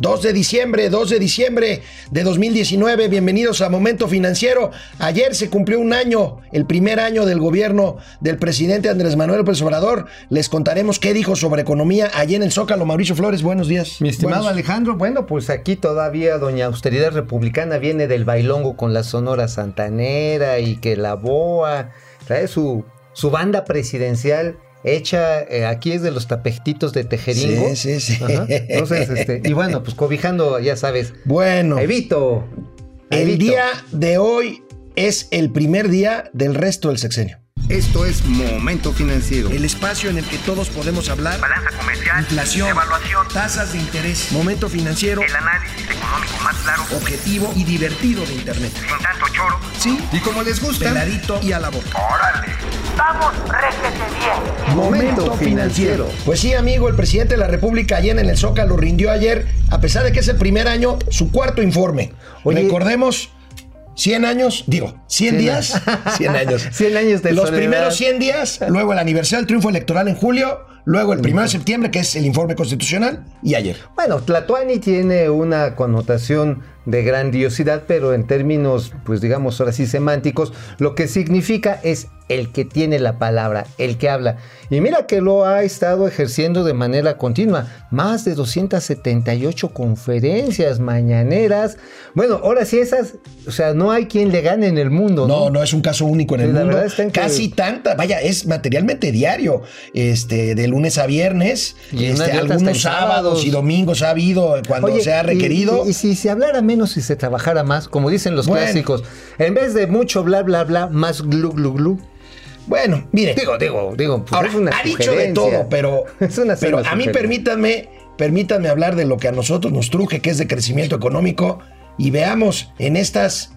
2 de diciembre, 2 de diciembre de 2019. Bienvenidos a Momento Financiero. Ayer se cumplió un año, el primer año del gobierno del presidente Andrés Manuel López Obrador. Les contaremos qué dijo sobre economía ayer en el Zócalo. Mauricio Flores, buenos días. Mi estimado Buenos. Alejandro, bueno, pues aquí todavía doña austeridad republicana viene del bailongo con la Sonora Santanera y que la BOA trae su, su banda presidencial hecha, eh, aquí es de los tapetitos de Tejeringo. Sí, sí, sí. Ajá. Entonces, este, y bueno, pues cobijando, ya sabes, Bueno, Evito. el Evito. día de hoy es el primer día del resto del sexenio. Esto es Momento Financiero. El espacio en el que todos podemos hablar. balanza comercial, Inflación, evaluación, tasas de interés, momento financiero, el análisis económico más claro, objetivo y divertido de Internet. sin tanto choro. Sí, Y como les gusta, peladito y a la boca. ¡Órale! ¡Vamos, réjete bien! Momento financiero. Pues sí, amigo, el presidente de la República allá en el Zócalo rindió ayer, a pesar de que es el primer año, su cuarto informe. Oye. Recordemos, 100 años, digo, 100 días, 100 años. 100 años de Los soledad. primeros 100 días, luego el aniversario del triunfo electoral en julio, luego el primero de septiembre, que es el informe constitucional, y ayer. Bueno, Tlatuani tiene una connotación de grandiosidad, pero en términos, pues digamos ahora sí semánticos, lo que significa es el que tiene la palabra, el que habla. Y mira que lo ha estado ejerciendo de manera continua. Más de 278 conferencias mañaneras. Bueno, ahora sí esas, o sea, no hay quien le gane en el mundo. No, No, no es un caso único en el la mundo. verdad está en que- Casi tanta, vaya, es materialmente diario, este, de lunes a viernes, Y este, algunos sábados y domingos ha habido cuando Oye, se ha y- requerido. Y, y si se hablara menos y se trabajara más, como dicen los Bueno. clásicos, en vez de mucho bla bla bla, más glu glu glu. bueno, mire, Digo, digo, digo, pues ahora, es una ha dicho de todo, pero, Es una pero a mí permítanme, permítanme hablar de lo que a nosotros nos truje, que es de crecimiento económico, y veamos en estas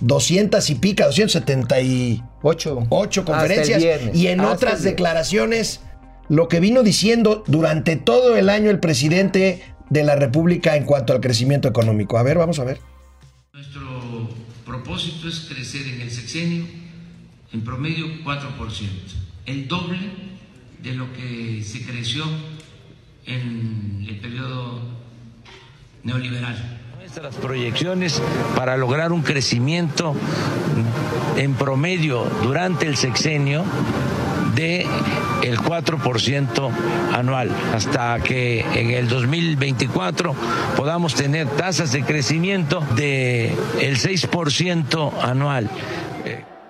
200 y pica, 278 Ocho. conferencias y en Hasta otras declaraciones lo que vino diciendo durante todo el año el presidente de la República en cuanto al crecimiento económico. A ver, vamos a ver. Nuestro propósito es crecer en el sexenio en promedio 4%, el doble de lo que se creció en el periodo neoliberal. Nuestras proyecciones para lograr un crecimiento en promedio durante el sexenio de el 4% anual hasta que en el 2024 podamos tener tasas de crecimiento de el 6% anual.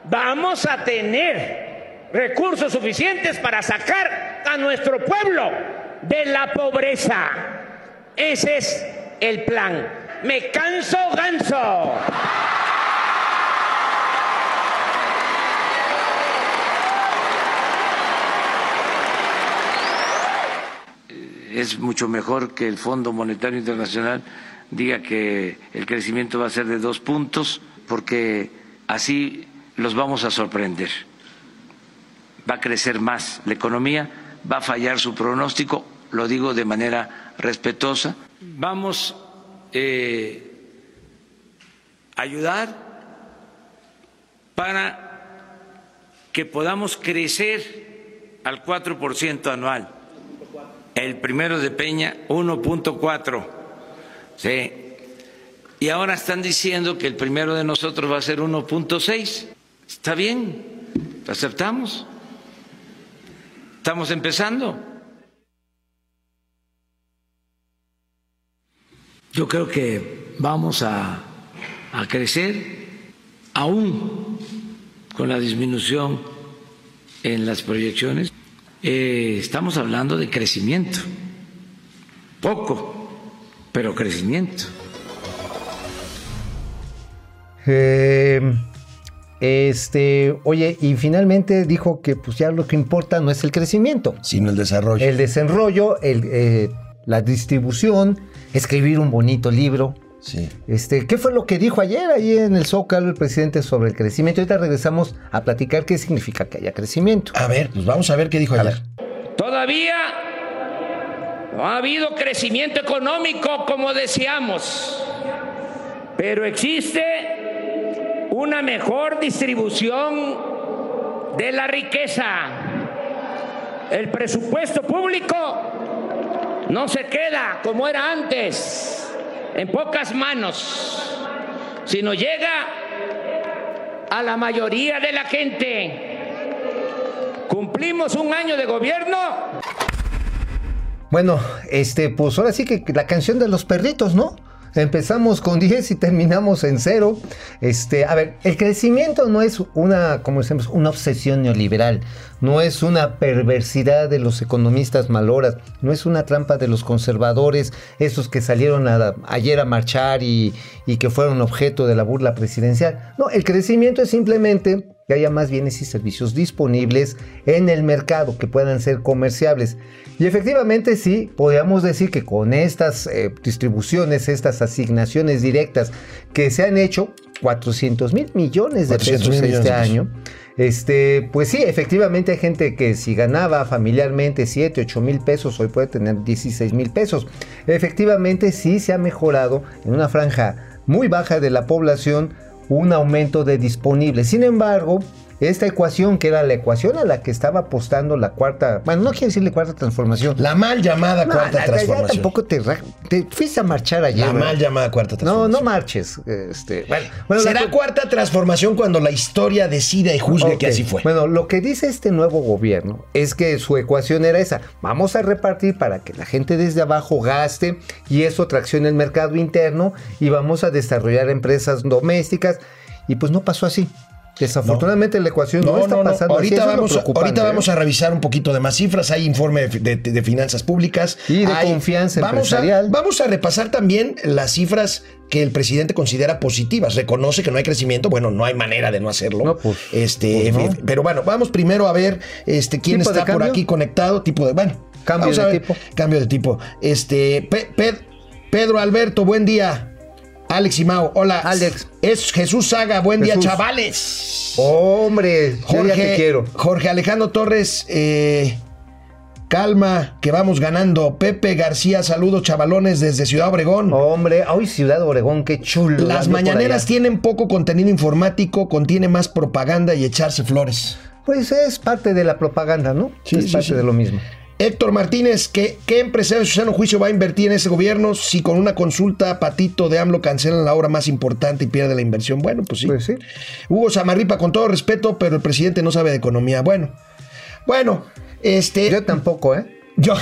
Vamos a tener recursos suficientes para sacar a nuestro pueblo de la pobreza. Ese es el plan. Me canso ganso. Es mucho mejor que el Fondo Monetario Internacional diga que el crecimiento va a ser de dos puntos, porque así los vamos a sorprender. Va a crecer más la economía, va a fallar su pronóstico, lo digo de manera respetuosa. Vamos eh, a ayudar para que podamos crecer al 4% anual. El primero de Peña, 1.4. Sí. Y ahora están diciendo que el primero de nosotros va a ser 1.6. Está bien, lo aceptamos. Estamos empezando. Yo creo que vamos a, a crecer aún con la disminución en las proyecciones. Eh, estamos hablando de crecimiento, poco, pero crecimiento. Eh, este, oye, y finalmente dijo que pues ya lo que importa no es el crecimiento, Sino el desarrollo. el desenrollo, el, eh, la distribución, escribir un bonito libro. Sí. Este, ¿Qué fue lo que dijo ayer ahí en el Zócalo el presidente sobre el crecimiento? Ahorita regresamos a platicar qué significa que haya crecimiento. A ver, pues vamos a ver qué dijo A ayer. ver. Todavía no ha habido crecimiento económico como deseamos, pero existe una mejor distribución de la riqueza. El presupuesto público no se queda como era antes, en pocas manos, sino llega a la mayoría de la gente. Cumplimos un año de gobierno Bueno, este, pues ahora sí que la canción de los perritos, ¿no? Empezamos con 10 y terminamos en cero. Este, a ver, el crecimiento no es una, como decimos, una obsesión neoliberal, no es una perversidad de los economistas maloras, no es una trampa de los conservadores, esos que salieron ayer a marchar y que fueron objeto de la burla presidencial. No, el crecimiento es simplemente que haya más bienes y servicios disponibles en el mercado que puedan ser comerciables. Y efectivamente sí, podríamos decir que con estas eh, distribuciones, estas asignaciones directas que se han hecho, 400 mil millones de 400 pesos mil millones este año, este, pues sí, efectivamente hay gente que si ganaba familiarmente 7, 8 mil pesos, hoy puede tener 16 mil pesos. Efectivamente sí se ha mejorado en una franja muy baja de la población un aumento de disponibles. Sin embargo, esta ecuación, que era la ecuación a la que estaba apostando la cuarta, bueno, no quiero decirle cuarta transformación. La mal llamada No, cuarta la- ya transformación. tampoco te, te fuiste a marchar ayer. La ¿verdad? mal llamada cuarta No, transformación. no marches. Este, bueno, Será cu- cuarta transformación cuando la historia decida y juzgue que así fue. Bueno, lo que dice este nuevo gobierno es que su ecuación era esa. Vamos a repartir para que la gente desde abajo gaste y eso traccione el mercado interno y vamos a desarrollar empresas domésticas. Y pues no pasó así. Desafortunadamente la ecuación no, está pasando ahorita es ¿eh? vamos a revisar un poquito de más cifras. Hay informe de, de- de finanzas públicas. Y de Hay- confianza vamos a, empresarial. vamos a repasar también las cifras que el presidente considera positivas. Reconoce que no hay crecimiento. Bueno, no hay manera de no hacerlo. No, pues, este, pues no. Pero bueno, vamos primero a ver este, quién ¿Tipo de está por aquí conectado. Tipo de. Bueno, Cambio a de tipo. Cambio de tipo. Este, Pe- Pe- Pedro Alberto, buen día. Alex y Mau, hola. Alex. Es Jesús Saga, buen día, chavales. Hombre, yo Jorge, ya te quiero. Jorge Alejandro Torres, eh, calma, que vamos ganando. Pepe García, saludos chavalones desde Ciudad Obregón. Hombre, hoy Ciudad Obregón, qué chulo. Las mañaneras tienen poco contenido informático, contiene más propaganda y echarse flores. Pues es parte de la propaganda, ¿no? Sí, es sí, parte sí. de lo mismo. Héctor Martínez, ¿qué, ¿qué empresario de sano juicio va a invertir en ese gobierno si con una consulta patito de AMLO cancelan la obra más importante y pierde la inversión? Bueno, pues sí. Pues sí. Hugo Samarripa, con todo respeto, pero el presidente no sabe de economía. Bueno, bueno, este... Yo tampoco, ¿eh? Yo.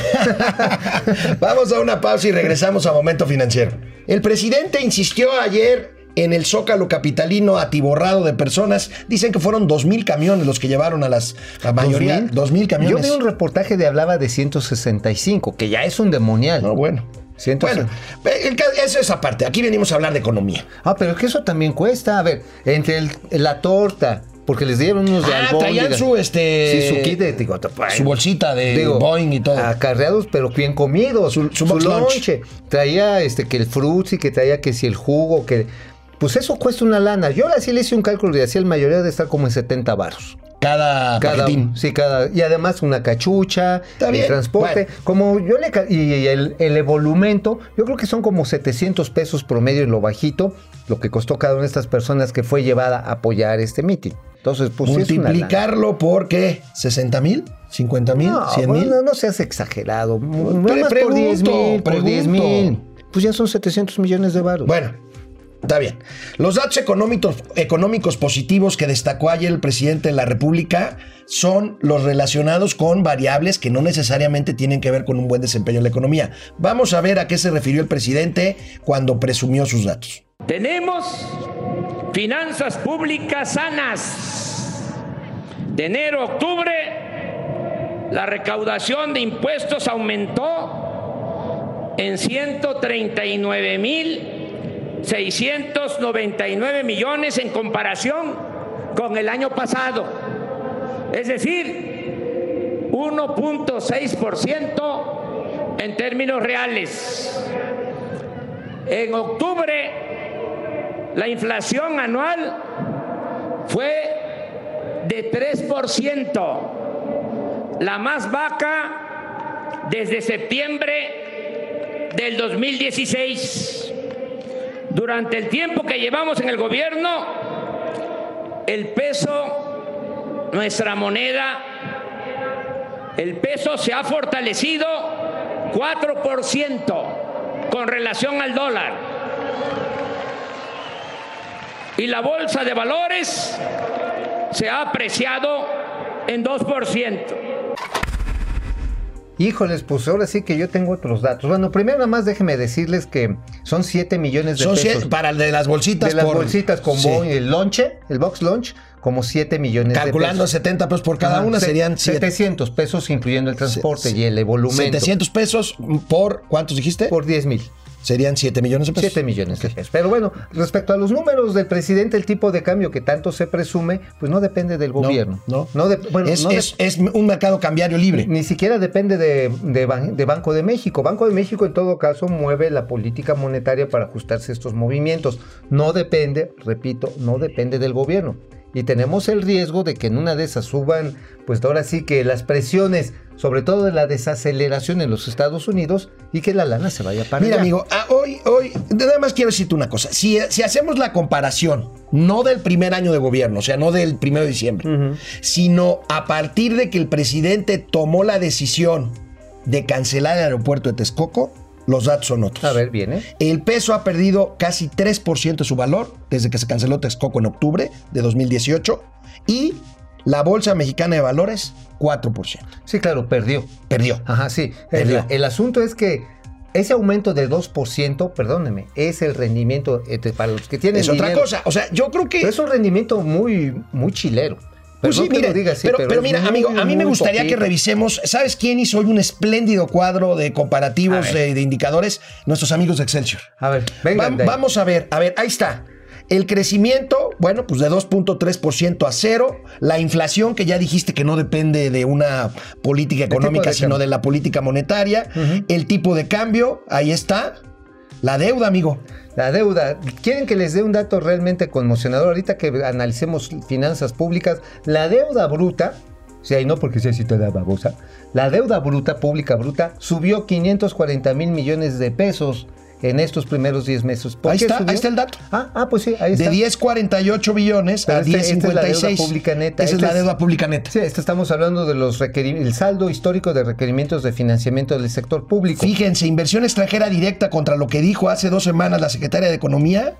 Vamos a una pausa y regresamos a Momento Financiero. El presidente insistió ayer en el Zócalo capitalino atiborrado de personas. Dicen que fueron dos mil camiones los que llevaron a las la mayoría. ¿2000? Dos mil camiones. Yo vi un reportaje de hablaba de 165, que ya es un demonial. No, bueno. Bueno, eso es aparte. Aquí venimos a hablar de economía. Ah, pero es que eso también cuesta. A ver, entre el- la torta, porque les dieron unos de Ah, traían su, este, Sí, su kit de... digo, su bolsita de digo, Boeing y todo. Acarreados, pero bien comidos. Su- su lonche. Traía este, que el frutzi, que traía que si el jugo, que... Pues eso cuesta una lana. Yo así le hice un cálculo y hacía el mayoría de estar como en 70 baros. Cada, Cada paquetín. sí, cada y además una cachucha, Está el bien, transporte, bueno. como yo le y el, el evolumento, yo creo que son como 700 pesos promedio en lo bajito, lo que costó cada una de estas personas que fue llevada a apoyar este mitin. Entonces, pues. Multiplicarlo por qué? ¿60 mil? ¿50 mil? No, ¿100 mil? bueno, no seas exagerado. Nada más por pregunto, 10 mil, por 10 mil. pregunto. Pues ya son 700 millones de baros. Bueno, está bien. Los datos económicos, positivos que destacó ayer el presidente de la República son los relacionados con variables que no necesariamente tienen que ver con un buen desempeño en la economía. Vamos a ver a qué se refirió el presidente cuando presumió sus datos. Tenemos finanzas públicas sanas. De enero a octubre, la recaudación de impuestos aumentó en 139 mil 699 millones en comparación con el año pasado. Es decir, 1.6% en términos reales. En octubre, la inflación anual fue de 3%, la más baja desde septiembre del 2016. Durante el tiempo que llevamos en el gobierno, el peso, nuestra moneda, el peso se ha fortalecido 4% con relación al dólar. Y la bolsa de valores se ha apreciado en 2%. Híjoles, pues ahora sí que yo tengo otros datos. Bueno, primero nada más déjenme decirles que son 7 millones de Son pesos. cien- para el de las bolsitas. de las por- bolsitas con Sí. El lonche, el box lunch, como 7 millones Calculando de pesos. 70 pesos por cada una se- serían siete- 700 pesos incluyendo el transporte Se- y el volumen 700 pesos por, ¿cuántos dijiste? por 10 mil. Serían 7 millones de pesos. 7 millones de pesos. Pero bueno, respecto a los números del presidente, el tipo de cambio que tanto se presume, pues no depende del No, gobierno. no. de- bueno, es, no de- es- es un mercado cambiario libre. Ni siquiera depende de, de Banco de México. Banco de México en todo caso mueve la política monetaria para ajustarse a estos movimientos. No depende, repito, no depende del gobierno. Y tenemos el riesgo de que en una de esas suban, pues ahora sí que las presiones, sobre todo de la desaceleración en los Estados Unidos y que la lana se vaya para Mira, allá. amigo, ah, hoy, hoy, nada más quiero decirte una cosa. Si, si hacemos la comparación, no del primer año de gobierno, o sea, no del primero de diciembre, sino a partir de que el presidente tomó la decisión de cancelar el aeropuerto de Texcoco, los datos son otros. A ver, viene. El peso ha perdido casi 3% de su valor desde que se canceló Texcoco en octubre de 2018 y la Bolsa Mexicana de Valores 4%. Sí, claro, perdió. Perdió. Ajá, sí. El, Perdió. el asunto es que ese aumento del 2%, perdóneme, es el rendimiento eh, de- para los que tienen Es otra cosa. O sea, yo creo que... Es un rendimiento muy, muy chilero. Pues sí, mire, diga así, pero, mira, muy, amigo, a mí me gustaría que revisemos, ¿sabes quién hizo hoy un espléndido cuadro de comparativos ver. de, de indicadores? Nuestros amigos de Excelsior. A ver, venga. Va- vamos a ver, a ver, ahí está. El crecimiento, bueno, pues de 2.3% a cero. La inflación, que ya dijiste que no depende de una política económica, de sino cambio. de la política monetaria. El tipo de cambio, ahí está. La deuda, amigo. La deuda. ¿Quieren que les dé un dato realmente conmocionador? Ahorita que analicemos finanzas públicas, la deuda bruta, si ahí no porque sea citada babosa, la deuda bruta, pública bruta, subió 540 mil millones de pesos en estos primeros 10 meses. ¿Por Ahí qué está, ahí está el dato. Ah, ah, pues sí, ahí está. De 10.48 billones Pero a este- esta es la deuda 10.56. pública neta. Esa es Este la deuda pública neta. Sí, esto estamos hablando de los el saldo histórico de requerimientos de financiamiento del sector público. Fíjense, inversión extranjera directa contra lo que dijo hace dos semanas la secretaria de Economía.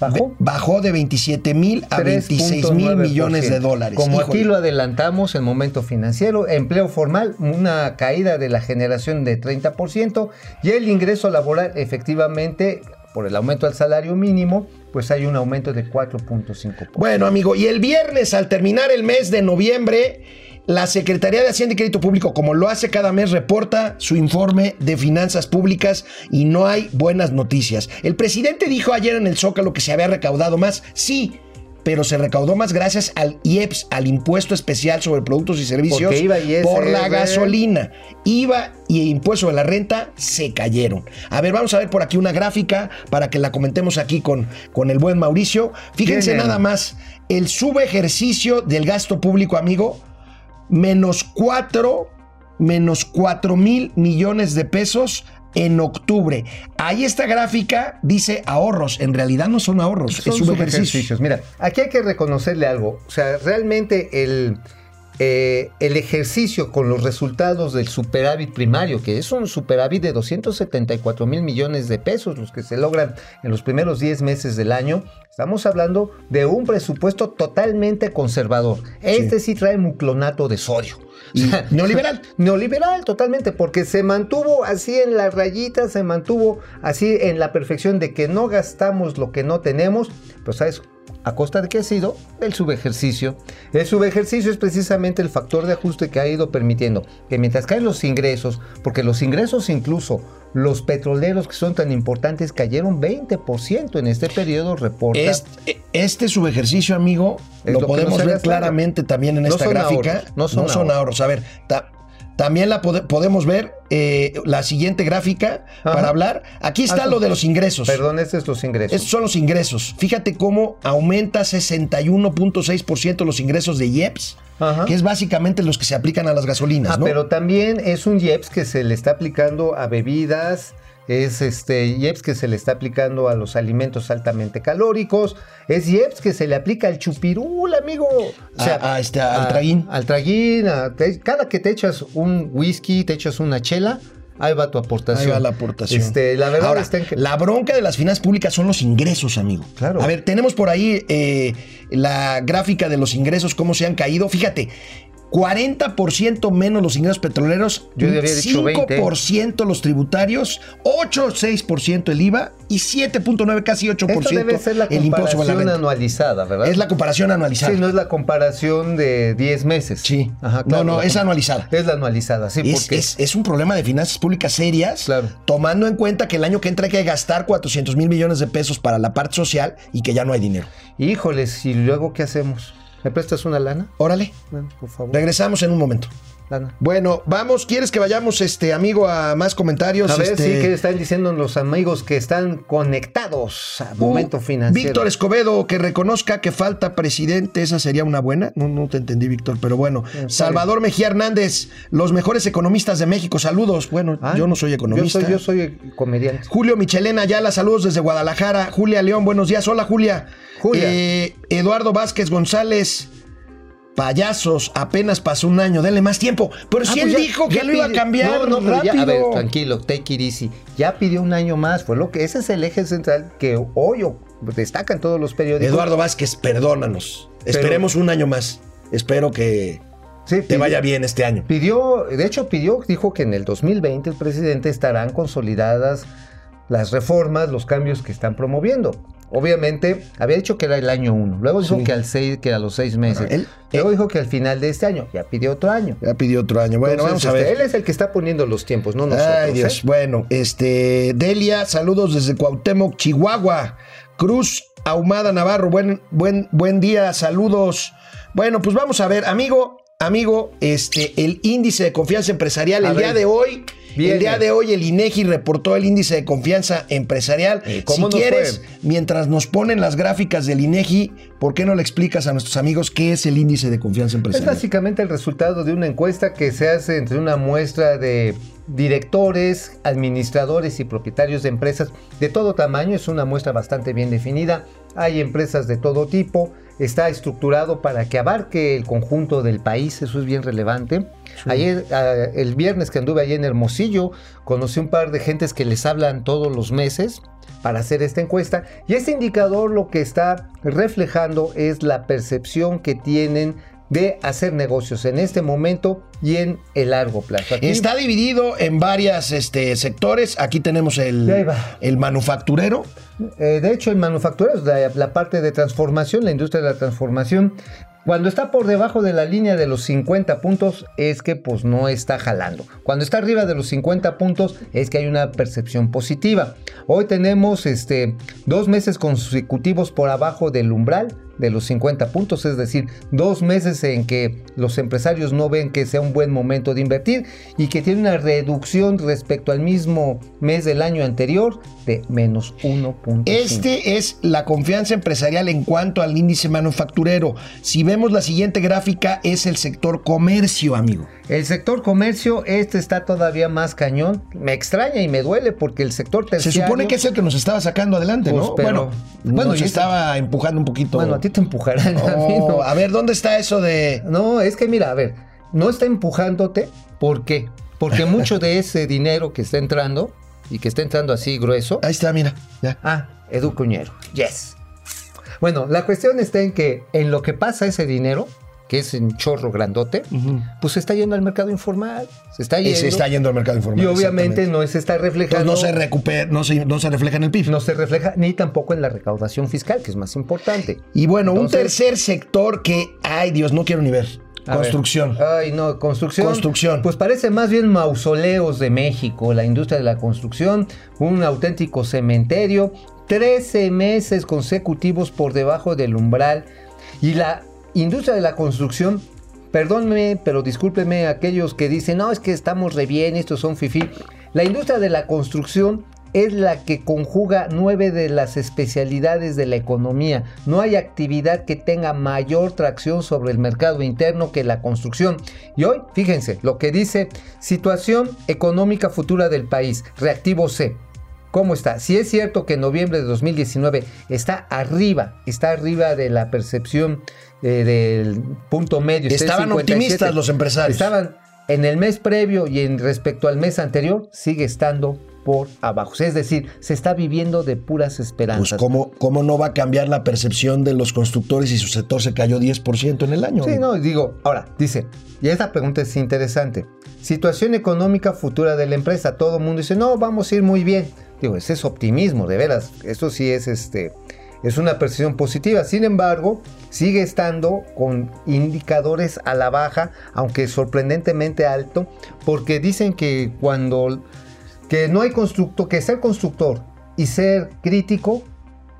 Bajó. Bajó de 27 mil a 26 mil 3.9%. millones de dólares. Como Híjole. aquí lo adelantamos, el momento financiero, empleo formal, una caída de la generación de 30% y el ingreso laboral, efectivamente, por el aumento al salario mínimo, pues hay un aumento de 4.5%. Bueno, amigo, y el viernes, al terminar el mes de noviembre, la Secretaría de Hacienda y Crédito Público, como lo hace cada mes, reporta su informe de finanzas públicas y no hay buenas noticias. El presidente dijo ayer en el Zócalo que se había recaudado más. Sí. Pero se recaudó más gracias al IEPS, al impuesto especial sobre productos y servicios IVA y por la gasolina. IVA y impuesto de la renta se cayeron. A ver, vamos a ver por aquí una gráfica para que la comentemos aquí con, con el buen Mauricio. Fíjense nada más, el subejercicio del gasto público, amigo, menos 4, menos 4 mil millones de pesos en octubre. Ahí esta gráfica dice ahorros, en realidad no son ahorros, Son es subejercicio. subejercicios. Mira, aquí hay que reconocerle algo. O sea, realmente el, eh, el ejercicio con los resultados del superávit primario, que es un superávit de 274 mil millones de pesos, los que se logran en los primeros 10 meses del año, estamos hablando de un presupuesto totalmente conservador. Este sí trae muclonato de sodio. Y O sea, neoliberal. Neoliberal, totalmente, porque se mantuvo así en la rayita, se mantuvo así en la perfección de que no gastamos lo que no tenemos, pero ¿sabes? ¿A costa de qué ha sido? Del subejercicio. El subejercicio es precisamente el factor de ajuste que ha ido permitiendo que mientras caen los ingresos, porque los ingresos incluso los petroleros que son tan importantes cayeron 20% en este periodo, reporta. Este, este subejercicio, amigo, lo, podemos ver claramente también en No esta gráfica. ahorros, no son ahorros. ahorros. A ver, ta- también la pode- podemos ver eh, la siguiente gráfica Ajá. para hablar. Aquí está Ah, lo de los ingresos. Perdón, estos son los ingresos. Estos son los ingresos. Fíjate cómo aumenta 61.6% los ingresos de IEPS, Ajá. que es básicamente los que se aplican a las gasolinas, Ah, ¿no? pero también es un IEPS que se le está aplicando a bebidas, es este IEPS que se le está aplicando a los alimentos altamente calóricos, es IEPS que se le aplica al chupirul, amigo. O A- a este, al traguín. Al traguín, te- cada que te echas un whisky, te echas una chela, Ahí va tu aportación. Ahí va la aportación. Este, la verdad Ahora, está en que. la bronca de las finanzas públicas son los ingresos, amigo. Claro. A ver, tenemos por ahí eh, la gráfica de los ingresos, cómo se han caído. Fíjate, 40% menos los ingresos petroleros, Yo 20. 5% los tributarios, 8, 6% el IVA y 7.9, casi 8% Esto debe ser la el impuesto sobre la comparación renta. anualizada, ¿verdad? Es la comparación anualizada. Sí, no es la comparación de 10 meses. Sí. Ajá, No, no, es anualizada. Es la anualizada, sí, Es, porque es- es un problema de finanzas públicas serias, Claro. tomando en cuenta que el año que entra hay que gastar 400 mil millones de pesos para la parte social y que ya no hay dinero. Híjoles, ¿y luego qué hacemos? ¿Me prestas una lana? Órale, Bueno, por favor. regresamos en un momento. Lana. Bueno, vamos, ¿quieres que vayamos, este amigo, a más comentarios? A ver, Este, sí, que están diciendo los amigos que están conectados a Momento uh, Financiero. Víctor Escobedo, que reconozca que falta presidente, esa sería una buena. No, no te entendí, Víctor, pero bueno. Salvador Mejía Hernández, los mejores economistas de México, saludos. Bueno, Ah, yo no soy economista. Yo soy, yo soy comediante. Julio Michelena Ayala, saludos desde Guadalajara. Julia León, buenos días. Hola, Julia. Julia. Eh, Eduardo Vázquez González. Payasos, apenas pasó un año, denle más tiempo. Pero si Ah, él pues ya- dijo que lo iba a cambiar No, no, rápido. ya, a ver, tranquilo, take it easy. Ya pidió un año más, fue lo que ese es el eje central que hoy destacan todos los periódicos. Eduardo Vázquez, perdónanos. Esperemos un año más. Espero que Sí, te vaya bien este año. Pidió, de hecho pidió, dijo que en el 2020 el presidente estarán consolidadas las reformas, los cambios que están promoviendo. Obviamente, había dicho que era el año uno, luego dijo Sí. que, al seis, que a los seis meses, Él- luego dijo que al final de este año, ya pidió otro año. Ya pidió otro año. Bueno, Entonces, vamos a este, ver. Él es el que está poniendo los tiempos, no nosotros. Ay, Dios. ¿eh? Bueno, este. Delia, saludos desde Cuauhtémoc, Chihuahua. Cruz Ahumada Navarro, buen, buen, buen día, saludos. Bueno, pues vamos a ver, amigo, amigo, este, el índice de confianza empresarial, A el ver, día de hoy. El día de hoy el INEGI reportó el índice de confianza empresarial. ¿Y Si nos quieres, fue? mientras nos ponen las gráficas del INEGI, ¿por qué no le explicas a nuestros amigos qué es el índice de confianza Es empresarial? básicamente el resultado de una encuesta que se hace entre una muestra de directores, administradores y propietarios de empresas de todo tamaño. Es una muestra bastante bien definida. Hay empresas de todo tipo. Está estructurado para que abarque el conjunto del país. Eso es bien relevante. Ayer, ah, el viernes que anduve allí en Hermosillo, conocí un par de gentes que les hablan todos los meses para hacer esta encuesta. Y este indicador lo que está reflejando es la percepción que tienen de hacer negocios en este momento y en el largo plazo. Aquí- Está dividido en varios este, sectores. Aquí tenemos el, el manufacturero. Eh, de hecho, el manufacturero es la, la parte de transformación, la industria de la transformación. Cuando está por debajo de la línea de los 50 puntos es que pues no está jalando. Cuando está arriba de los 50 puntos es que hay una percepción positiva. Hoy tenemos este, dos meses consecutivos por abajo del umbral de los 50 puntos, es decir, dos meses en que los empresarios no ven que sea un buen momento de invertir y que tiene una reducción respecto al mismo mes del año anterior de menos 1.5. Este es la confianza empresarial en cuanto al índice manufacturero. Si vemos la siguiente gráfica, es el sector comercio, amigo. El sector comercio, este está todavía más cañón. Me extraña y me duele porque el sector Se terciario... supone que es el que nos estaba sacando adelante, Pues, ¿no? pero- bueno, bueno, nos y- estaba empujando un poquito. Bueno, a ti te empujarán. a mí Oh, no. a ver, ¿dónde está eso de...? No, es que mira, a ver, no está empujándote. ¿Por qué? Porque mucho de ese dinero que está entrando y que está entrando así grueso. Ahí está, mira. Ya. Ah, Edu Cuñero. Yes. Bueno, la cuestión está en que en lo que pasa ese dinero, que es un chorro grandote, pues se está yendo al mercado informal. Se está Y yendo. se está yendo al mercado informal. y obviamente no se está reflejando. Entonces no se recupera, no se, no se refleja en el PIB. no se refleja ni tampoco en la recaudación fiscal, que es más importante. Y bueno, un tercer sector que, ay Dios, no quiero ni ver. A ver. Construcción. Ay, no, construcción. Construcción. Pues parece más bien mausoleos de México, la industria de la construcción, un auténtico cementerio, 13 meses consecutivos por debajo del umbral. Y la industria de la construcción, perdónme, pero discúlpeme a aquellos que dicen, no, es que estamos re bien, estos son fifi. La industria de la construcción es la que conjuga nueve de las especialidades de la economía. No hay actividad que tenga mayor tracción sobre el mercado interno que la construcción. Y hoy, fíjense, lo que dice situación económica futura del país, reactivo C. ¿Cómo está? Si es cierto que en noviembre de 2019 está arriba, está arriba de la percepción eh, del punto medio. Estaban 57. optimistas los empresarios. Estaban en el mes previo y en respecto al mes anterior sigue estando por abajo. Es decir, se está viviendo de puras Pues esperanzas. ¿cómo, ¿cómo no va a cambiar la percepción de los constructores si su sector se cayó 10% en el año? Sí, no, digo, ahora, dice, y esta pregunta es interesante. Situación económica futura de la empresa. Todo el mundo dice, no, vamos a ir muy bien. Digo, ese es optimismo, de veras. Eso sí es este. Es una percepción positiva. Sin embargo, sigue estando con indicadores a la baja, aunque sorprendentemente alto, porque dicen que cuando que no hay constructor, que ser constructor y ser crítico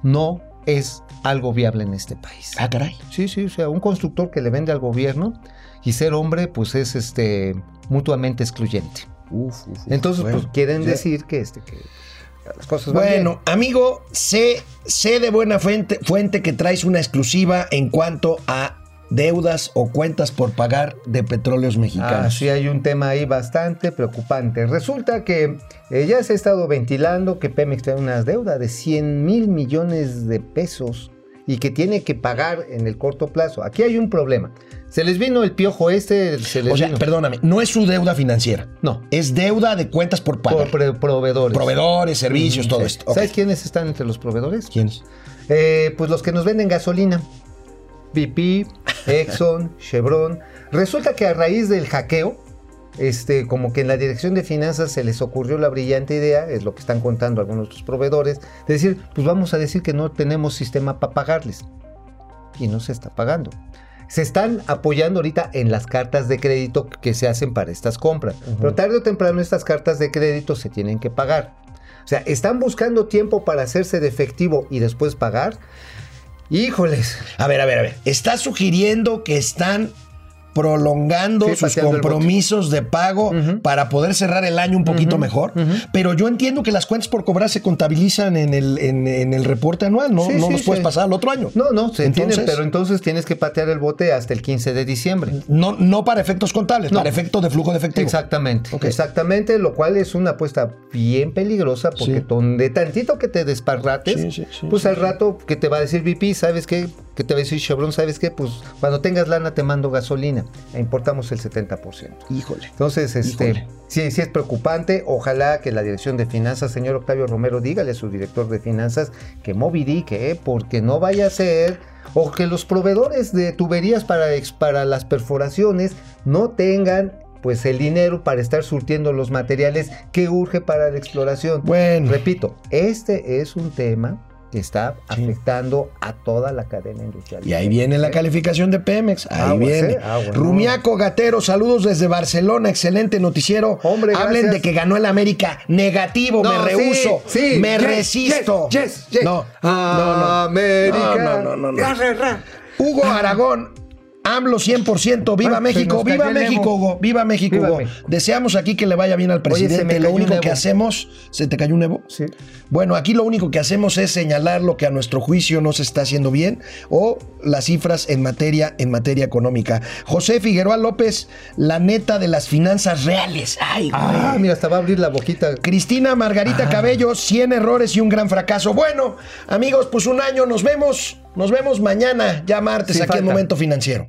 no es algo viable en este país. Ah, caray. Sí, sí, o sea, un constructor que le vende al gobierno y ser hombre, pues es este mutuamente excluyente. Uf, uf, uf. Entonces, Bueno, pues quieren decir que este que las cosas van Bueno, amigo, sé, sé de buena fuente, fuente que traes una exclusiva en cuanto a deudas o cuentas por pagar de petróleos mexicanos. Ah, sí, hay un tema ahí bastante preocupante. Resulta que eh, ya se ha estado ventilando que Pemex tiene una deuda de 100 mil millones de pesos y que tiene que pagar en el corto plazo. Aquí hay un problema. Se les vino el piojo este, se les o sea, vino perdóname, no es su deuda financiera. No. Es deuda de cuentas por pagar. por proveedores. Proveedores, servicios, todo Sí. esto. ¿Sabes quiénes están entre los proveedores? ¿Quiénes? Eh, pues los que nos venden gasolina. BP, Exxon, Chevron. Resulta que a raíz del hackeo, este, como que en la dirección de finanzas se les ocurrió la brillante idea, es lo que están contando algunos de otros proveedores, de decir, pues vamos a decir que no tenemos sistema para pagarles. Y no se está pagando. Se están apoyando ahorita en las cartas de crédito que se hacen para estas compras. Pero tarde o temprano estas cartas de crédito se tienen que pagar. O sea, están buscando tiempo para hacerse de efectivo y después pagar. Híjoles. A ver, a ver, a ver. Está sugiriendo que están prolongando Sí, sus compromisos de pago para poder cerrar el año un poquito mejor. Pero yo entiendo que las cuentas por cobrar se contabilizan en el, en, en el reporte anual, ¿no? Sí, no sí, nos puedes pasar al otro año. No, no, se entiende, pero entonces tienes que patear el bote hasta el 15 de diciembre. No, no para efectos contables, No. para efectos de flujo de efectivo. Exactamente, exactamente, lo cual es una apuesta bien peligrosa porque donde tantito que te desparrates, pues al rato que te va a decir VP, ¿sabes qué? Que te va a decir Chevron, ¿sabes qué? Pues cuando tengas lana te mando gasolina e importamos el 70%. Híjole. Entonces, este, Híjole. sí, sí es preocupante. Ojalá que la dirección de finanzas, señor Octavio Romero, dígale a su director de finanzas que movidique, ¿eh? porque no vaya a ser, o que los proveedores de tuberías para, para las perforaciones no tengan pues el dinero para estar surtiendo los materiales que urge para la exploración. Bueno. Repito, este es un tema que está afectando a toda la cadena industrial. Y ahí viene la calificación de Pemex. Ahí viene. eh, Rumiaco Gatero, saludos desde Barcelona. Excelente noticiero. Hombre, Hablen gracias. de que ganó el América. Negativo, No, me rehuso. sí, me yes, resisto. yes, yes. No, no, no. América. No, no, no, no. Hugo Aragón. AMLO 100%, viva Ah, se México, viva México. Hugo, viva México, Viva Hugo. México. Deseamos aquí que le vaya bien al Oye, presidente. lo único que hacemos, ¿se te cayó un Evo? Sí. Bueno, aquí lo único que hacemos es señalar lo que a nuestro juicio no se está haciendo bien o las cifras en materia, en materia económica. José Figueroa López, la neta de las finanzas reales. Ay, güey. Ah, mira, hasta va a abrir la boquita. Cristina Margarita Ah. Cabello, 100 errores y un gran fracaso. Bueno, amigos, pues un año, nos vemos, nos vemos mañana, ya martes, Sin aquí en. Momento Financiero.